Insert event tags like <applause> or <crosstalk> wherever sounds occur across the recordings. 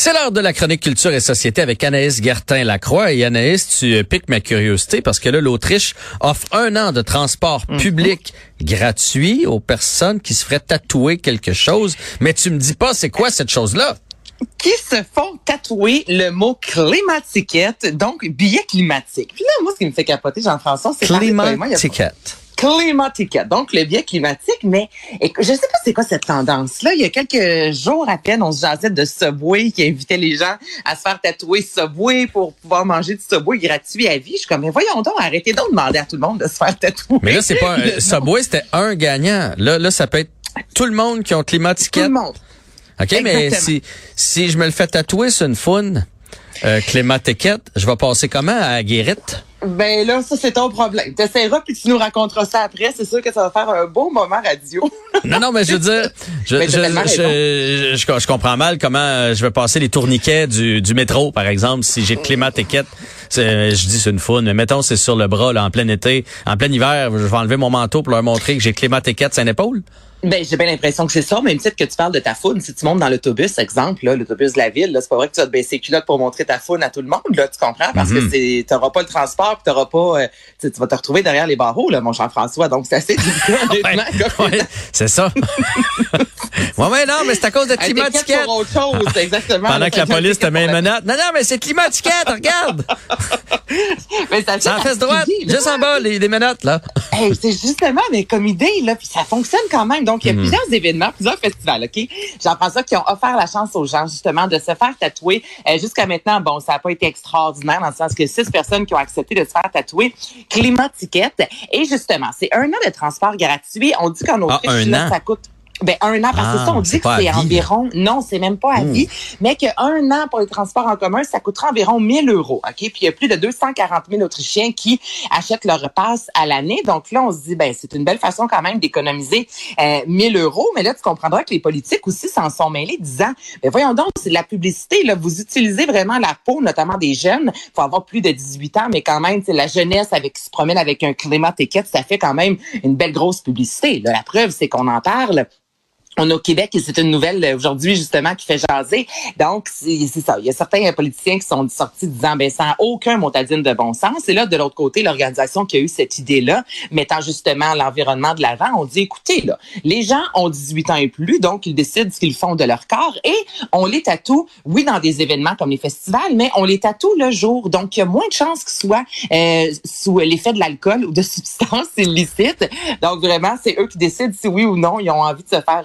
C'est l'heure de la chronique culture et société avec Anaïs Gertin-Lacroix. Et Anaïs, tu euh, piques ma curiosité parce que là, l'Autriche offre un an de transport public gratuit aux personnes qui se feraient tatouer quelque chose. Mais tu me dis pas c'est quoi cette chose-là? qui se font tatouer le mot climatiquette, donc billet climatique. Puis là, moi, ce qui me fait capoter, Jean-François, c'est Climatiquette. Climatiquette, donc le billet climatique, mais je sais pas c'est quoi cette tendance-là. Il y a quelques jours à peine, on se jasait de Subway qui invitait les gens à se faire tatouer Subway pour pouvoir manger du Subway gratuit à vie. Je suis comme, mais voyons donc, arrêtez donc de demander à tout le monde de se faire tatouer. Mais là, c'est pas <laughs> nom. Subway, c'était un gagnant. Là, là, ça peut être tout le monde qui ont Tout climatiquette. le monde. OK, mais si, si je me le fais tatouer sur une foune, euh, je vais passer comment à Guérite? Ben là, ça, c'est ton problème. T'essaieras, puis tu nous raconteras ça après. C'est sûr que ça va faire un beau moment radio. Non, non, mais je veux dire, je, Mais je, je, je- comprends mal comment euh, je vais passer les tourniquets du, du métro, par exemple, si j'ai climat-étiquette. Je dis c'est une faune, mais mettons c'est sur le bras, là, en plein été, en plein hiver, je vais enlever mon manteau pour leur montrer que j'ai climat-étiquette sur une épaule. Ben, j'ai bien l'impression que c'est ça, même titre que tu parles de ta faune. Si tu montes dans l'autobus, exemple, là, l'autobus de la ville, là, c'est pas vrai que tu vas te baisser les culottes pour montrer ta faune à tout le monde, là, tu comprends? Parce Mhm. que c'est, t'auras pas le transport, pas, euh, tu sais, tu vas te retrouver derrière les barreaux, là, mon Jean-François. Donc, c'est assez <laughs> difficile, Ouais, c'est ça. <laughs> ouais, ouais, non, mais c'est à cause de climat-étiquette. pour autre chose, <laughs> exactement. Pendant que la police te met une menotte. Non, non, mais c'est climat-étiquette, <laughs> regarde! <laughs> Mais ça C'est en fait fesse droite, juste en bas, les, les menottes, là. Hey, c'est justement, mais comme idée, là, puis ça fonctionne quand même. Donc, il y a plusieurs événements, plusieurs festivals, OK? Jean-François, qui ont offert la chance aux gens, justement, de se faire tatouer. Euh, Jusqu'à maintenant, bon, ça n'a pas été extraordinaire, dans le sens que six personnes qui ont accepté de se faire tatouer Climatiquette. Et justement, c'est un an de transport gratuit. On dit qu'en Autriche, là, an? ça coûte ben, un an, parce que Ah, ça, on c'est dit que c'est environ, non, c'est même pas à Ouh. vie, mais qu'un an pour les transports en commun, ça coûtera environ 1000 euros, OK? Puis il y a plus de 240 000 Autrichiens qui achètent leur passe à l'année. Donc là, on se dit, ben, c'est une belle façon quand même d'économiser euh, 1000 euros. Mais là, tu comprendras que les politiques aussi s'en sont mêlés, disant, ben, voyons donc, c'est de la publicité, là. Vous utilisez vraiment la peau, notamment des jeunes. faut avoir plus de 18 ans, mais quand même, c'est la jeunesse avec qui se promène avec un climat étiquette, ça fait quand même une belle grosse publicité. là. La preuve, c'est qu'on en parle. On est au Québec et c'est une nouvelle euh, aujourd'hui justement qui fait jaser. Donc c'est ça. Il y a certains euh, politiciens qui sont sortis disant ben ça n'a aucun motadine de bon sens. Et là de l'autre côté l'organisation qui a eu cette idée là, mettant justement l'environnement de l'avant, on dit écoutez là, les gens ont 18 ans et plus, donc ils décident ce qu'ils font de leur corps et on les tatoue. Oui dans des événements comme les festivals, mais on les tatoue le jour. Donc il y a moins de chances qu'ils soient euh, sous l'effet de l'alcool ou de <laughs> substances illicites. Donc vraiment c'est eux qui décident si oui ou non ils ont envie de se faire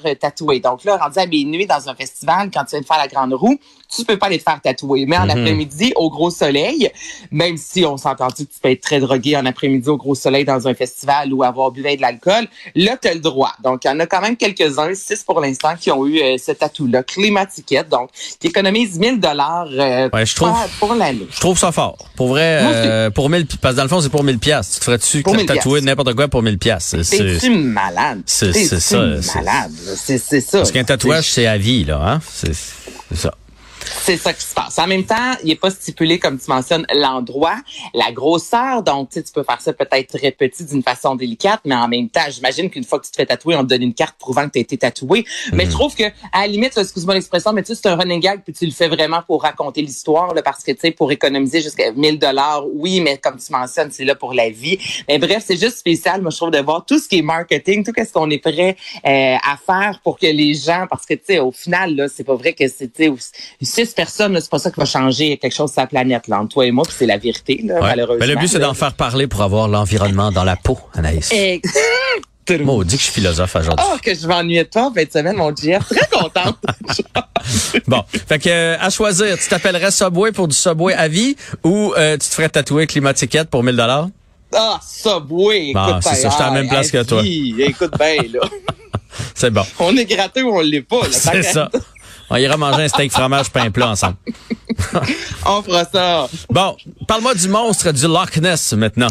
Donc là, rendu à minuit dans un festival, quand tu viens de faire la grande roue, tu peux pas aller te faire tatouer. Mais en après-midi, au gros soleil, même si on s'entend que tu peux être très drogué en après-midi au gros soleil dans un festival ou avoir bu de l'alcool, là, tu as le droit. Donc, il y en a quand même quelques-uns, six pour l'instant, qui ont eu euh, ce tatou-là, Climatiquette, donc, qui économise 1000 dollars euh, Ouais, je trouve- pour, pour l'année. Je trouve ça fort. Pour vrai, euh, pour 1000, pi- parce que dans le fond, c'est pour 1000 piastres. Tu te ferais-tu Pour 1000 tatouer n'importe quoi pour 1000 piastres? C'est- malade? c'est- ça, c'est- malade? C'est ça. Parce qu'un tatouage, c'est à vie, là, hein? C'est ça. C'est ça qui se passe. En même temps, il n'est pas stipulé, comme tu mentionnes, l'endroit, la grosseur. Donc, tu sais, tu peux faire ça peut-être très petit d'une façon délicate, mais en même temps, j'imagine qu'une fois que tu te fais tatouer, on te donne une carte prouvant que tu as été tatoué. Mais je trouve que, à la limite, excuse-moi l'expression, mais tu sais, c'est un running gag, puis tu le fais vraiment pour raconter l'histoire, là, parce que, tu sais, pour économiser jusqu'à 1000 dollars, oui, mais comme tu mentionnes, c'est là pour la vie. Mais bref, c'est juste spécial, moi, je trouve, de voir tout ce qui est marketing, tout ce qu'on est prêt euh, à faire pour que les gens, parce que, tu sais, au final, là, c'est pas vrai que sais, six personnes, c'est pas ça qui va changer quelque chose sur la planète, là, entre toi et moi, puis c'est la vérité, là, Ouais. malheureusement. Mais le but, c'est d'en faire parler pour avoir l'environnement dans la peau, Anaïs. Eh, Maudit que je suis philosophe aujourd'hui. Oh, que je m'ennuyais de toi en fin de semaine, mon GF. Très contente. <laughs> Bon, fait que euh, à choisir, tu t'appellerais Subway pour du Subway à vie ou euh, tu te ferais tatouer Climatiquette pour 1000 dollars? Ah, Subway, écoute. Bon, c'est ça, j'étais à la même place que toi. Écoute bien, là. <laughs> C'est bon. On est gratté ou on l'est pas, là. <laughs> C'est ça. On ira manger un steak fromage pain plat ensemble. <laughs> On fera ça. Bon, parle-moi du monstre du Loch Ness maintenant.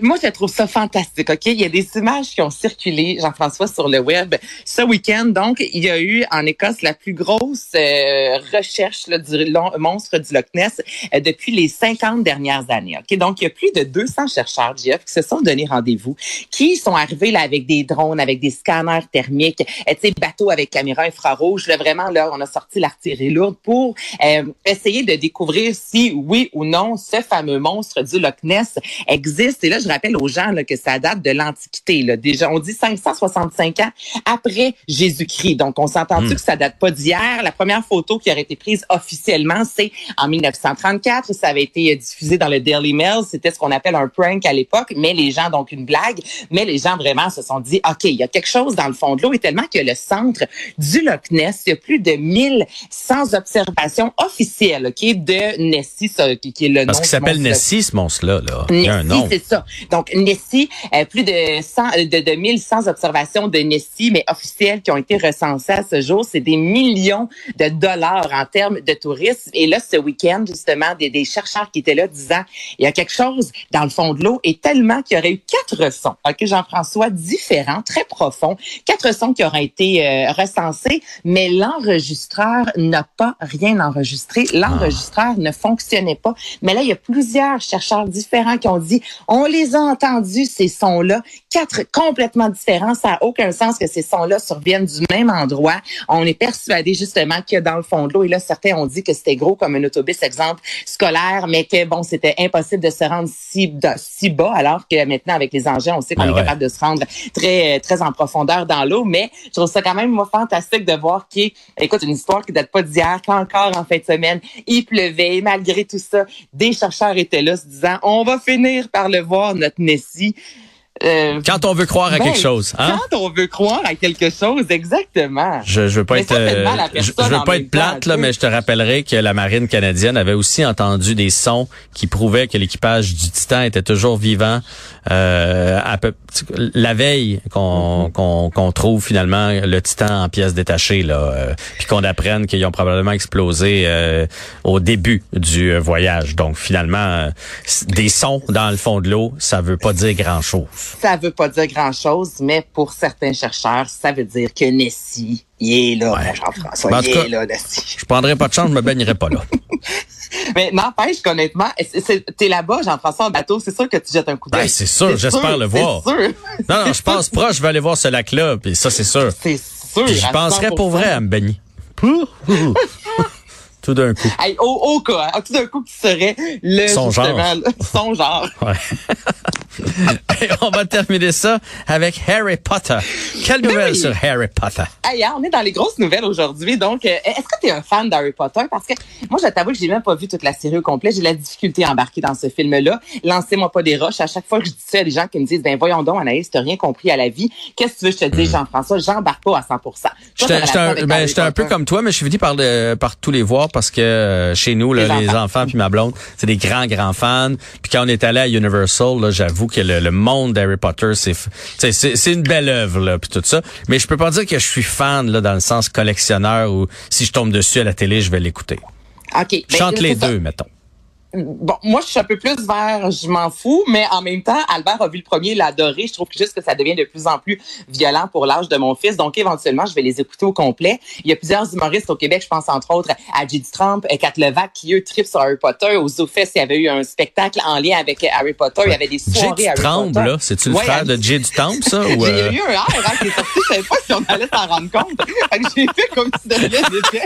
Moi, je trouve ça fantastique, OK? Il y a des images qui ont circulé, Jean-François, sur le web ce week-end. Donc, il y a eu en Écosse la plus grosse euh, recherche du monstre du Loch Ness euh, depuis les 50 dernières années, OK? Donc, il y a plus de 200 chercheurs, Jeff, qui se sont donné rendez-vous, qui sont arrivés là avec des drones, avec des scanners thermiques, euh, bateaux avec caméra infrarouge. Là, vraiment, là, on a sorti l'artillerie lourde pour euh, essayer de découvrir si, oui ou non, ce fameux monstre du Loch Ness existe. Et là, je rappelle aux gens là, que ça date de l'Antiquité. Déjà, on dit 565 ans après Jésus-Christ. Donc, on s'entend-tu que ça date pas d'hier? La première photo qui aurait été prise officiellement, c'est en 1934. Ça avait été euh, diffusé dans le Daily Mail. C'était ce qu'on appelle un prank à l'époque, mais les gens, donc une blague, mais les gens vraiment se sont dit, OK, il y a quelque chose dans le fond de l'eau et tellement que le centre du Loch Ness, il y a plus de 1100 observations officielles, OK, de Nessie, ça, qui, est le nom Parce qu'il du s'appelle Nessie, ce monstre-là. Là. Il y a un nom. c'est ça. Donc, Nessie, euh, plus de 100, euh, de, de 1100 observations de Nessie, mais officielles, qui ont été recensées à ce jour. C'est des millions de dollars en termes de tourisme. Et là, ce week-end, justement, des, des chercheurs qui étaient là disant, il y a quelque chose dans le fond de l'eau et tellement qu'il y aurait eu quatre sons, OK, Jean-François, différents, très profonds, quatre sons qui auraient été euh, recensés, mais l'enregistreur n'a pas rien enregistré. L'enregistreur ne fonctionnait pas. Mais là, il y a plusieurs chercheurs différents qui ont dit, on les a entendus, ces sons-là, quatre complètement différents. Ça n'a aucun sens que ces sons-là surviennent du même endroit. On est persuadé justement que dans le fond de l'eau, et là, certains ont dit que c'était gros comme un autobus, exemple, scolaire, mais que bon, c'était impossible de se rendre si, de- si bas, alors que maintenant, avec les engins, on sait qu'on Ben est capable de se rendre très, très en profondeur dans l'eau. Mais je trouve ça quand même, moi, fantastique de voir qu'il y écoute, une histoire qui date pas d'hier, qu'encore en fin de semaine, il pleuvait, et malgré tout ça, des chercheurs étaient là se disant, on va finir par le voir, notre Nessie. Euh, Quand on veut croire à ben, quelque chose, hein? Quand on veut croire à quelque chose, exactement. Je, je veux pas Mais être, euh, je, veux pas être plate là, mais je te rappellerai que la marine canadienne avait aussi entendu des sons qui prouvaient que l'équipage du Titan était toujours vivant. Euh, à peu, la veille qu'on Mm-hmm. qu'on qu'on trouve finalement le Titan en pièces détachées là, euh, puis qu'on apprenne qu'ils ont probablement explosé euh, au début du voyage. Donc finalement, des sons dans le fond de l'eau, ça veut pas dire grand chose. Ça veut pas dire grand-chose, mais pour certains chercheurs, ça veut dire que Nessie, il est là, Jean-François, Ben, il est là, Nessie. Je prendrai pas de chance, je me baignerai pas là. <laughs> Mais n'empêche qu'honnêtement, t'es là-bas, Jean-François, en bateau, c'est sûr que tu jettes un coup d'œil. Ben, c'est sûr, j'espère le voir. C'est sûr. Non, non, je passe proche, je vais aller voir ce lac-là, puis ça, c'est sûr. C'est sûr. Je penserais 100%. pour vrai à me baigner. Tout d'un coup. Hey, au, au cas, hein, tout d'un coup, qui serait le Son genre. son genre. <laughs> <laughs> Et on va terminer ça avec Harry Potter. Quelle nouvelle oui. sur Harry Potter? Hey, hein, on est dans les grosses nouvelles aujourd'hui. Donc, euh, est-ce que tu es un fan d'Harry Potter? Parce que moi, je t'avoue que j'ai même pas vu toute la série au complet. J'ai la difficulté à embarquer dans ce film-là. Lancez-moi pas des roches. À chaque fois que je dis ça, il y a des gens qui me disent, ben voyons donc, Anaïs, t'as rien compris à la vie. Qu'est-ce que tu veux que je te dise, Jean-François? J'embarque pas à 100 Toi, ta Hmm. J'étais ben, un peu comme toi, mais je suis venu par, le- par tous les voir parce que euh, chez nous, là, Les les, enfants. enfants puis ma blonde, c'est des grands, grands fans. Puis quand on est allé à Universal, là, que le, le monde d'Harry Potter, c'est c'est une belle œuvre, là, puis tout ça. Mais je peux pas dire que je suis fan là, dans le sens collectionneur ou si je tombe dessus à la télé, je vais l'écouter. OK. Ben, chante les ça. deux, mettons. Bon, moi, je suis un peu plus vers je m'en fous, mais en même temps, Albert a vu le premier, l'a adoré. Je trouve juste que ça devient de plus en plus violent pour l'âge de mon fils. Donc, éventuellement, je vais les écouter au complet. Il y a plusieurs humoristes au Québec, je pense entre autres à J.D. Trump, et Kat Levac, qui eux tripent sur Harry Potter. Aux ZooFest, il y avait eu un spectacle en lien avec Harry Potter. Il y avait des soirées Harry Temple, Potter. là, c'est-tu le Ouais, frère de du Temple, ça? <laughs> ou, J'ai euh, eu un air hein, qui est sorti, je savais pas si on allait s'en rendre compte. <laughs> Fait que j'ai fait comme si de rien n'était.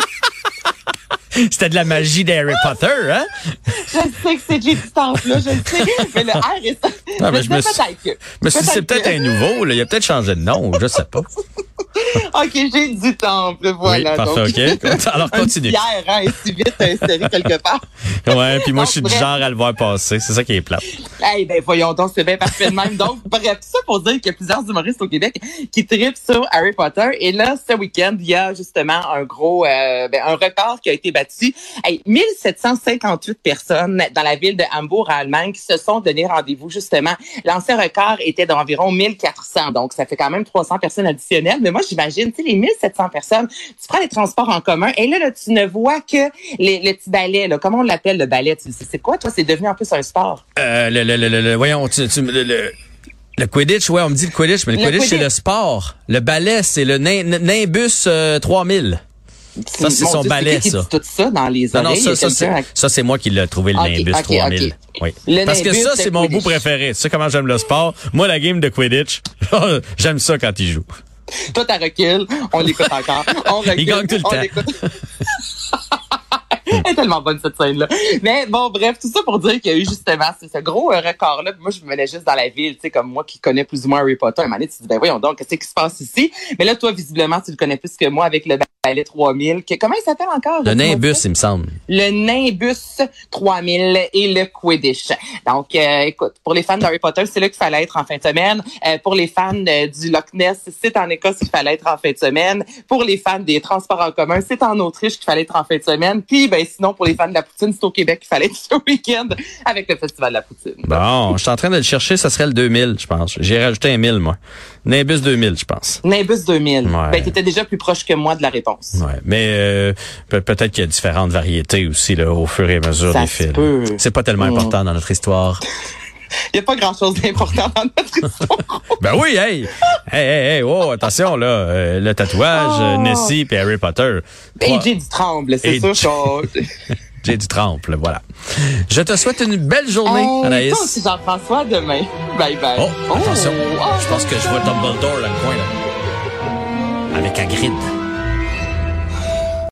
<laughs> C'était de la magie d'Harry Potter, hein? Je sais que c'est J.D. Temple, là, je le sais. Mais le R est... Ah, mais je me suis- peut-être que. Mais si c'est peut-être un nouveau, là, il a peut-être changé de nom, je sais pas. <laughs> <laughs> OK, j'ai du temple, voilà. oui, parfait, donc. OK. <laughs> Alors, continue. Pierre, hein, si vite inséré quelque part. <laughs> Ouais, puis moi, Donc, je suis du genre à le voir passer. C'est ça qui est plat. Eh ben voyons donc, c'est bien parfait de même. Donc, bref, ça pour dire qu'il y a plusieurs humoristes au Québec qui tripent sur Harry Potter. Et là, ce week-end, il y a justement un gros, euh, ben, un record qui a été battu. Hey, 1758 personnes dans la ville de Hambourg, en Allemagne, qui se sont donné rendez-vous justement. L'ancien record était d'environ 1400. Donc, ça fait quand même 300 personnes additionnelles. Mais moi, j'imagine, tu sais, les 1700 personnes, tu prends les transports en commun et là, là tu ne vois que les, le petit ballet, là. Comment on l'appelle, le ballet? Tu- C'est quoi, toi? C'est devenu en plus un sport. Euh, le, le, le, le, voyons, tu, tu- le, le, le Quidditch, ouais, on me dit le Quidditch, mais le, Le Quidditch, c'est le sport. Le ballet, c'est le Nimbus euh, 3000. Ça, c'est son Dieu, ballet, qui ça. dit tout ça dans les Non, non, oreilles? ça, c'est, ça, moi qui l'ai trouvé, le Nimbus ok, 3000. ok. Oui. Le Parce que ça, c'est mon bout préféré. Tu sais comment j'aime le sport? Moi, la game de Quidditch, <laughs> j'aime ça quand il joue. Toi, t'as recul. On l'écoute encore. On recule. Il gagne tout le on temps. l'écoute. Elle est tellement bonne cette scène-là. Mais bon, bref, tout ça pour dire qu'il y a eu justement ce, ce gros euh, record-là. Moi, je me venais juste dans la ville, tu sais, comme moi qui connais plus ou moins Harry Potter. À un moment donné, tu te dis, ben voyons donc, qu'est-ce qui se passe ici? Mais là, toi, visiblement, tu le connais plus que moi avec le ballet 3000. Que, comment il s'appelle encore? Le Nimbus, il me semble. le Nimbus 3000 et le Quidditch. Donc, euh, écoute, pour les fans d'Harry Potter, c'est là qu'il fallait être en fin de semaine. Euh, pour les fans euh, du Loch Ness, c'est en Écosse qu'il fallait être en fin de semaine. Pour les fans des transports en commun, c'est en Autriche qu'il fallait être en fin de semaine. Puis, ben sinon, pour les fans de la poutine, c'est au Québec qu'il fallait être ce week-end avec le Festival de la poutine. Bon, je suis en train de le chercher, ça serait le 2000, je pense. J'ai rajouté un 1000, moi. Nimbus 2000, je pense. Nimbus 2000. Ouais. Ben, t'étais déjà plus proche que moi de la réponse. Ouais, mais euh, pe- peut-être qu'il y a différentes variétés aussi là au fur et à mesure Ça des films. C'est pas tellement Mm. important dans notre histoire. <laughs> Il n'y a pas grand-chose d'important dans notre <laughs> histoire. Ben oui, hey, hey, hey, hey, oh, attention là, euh, le tatouage, Oh. Nessie et Harry Potter. Et Trois- Jay du Tremble, c'est sûr qu'on... <laughs> J'ai du tremple, voilà. Je te souhaite une belle journée, Anaïs. toi aussi, Jean-François, demain. Bye bye. Oh, attention. Oh. Je pense que je vois Dumbledore là, le coin là. Avec Hagrid.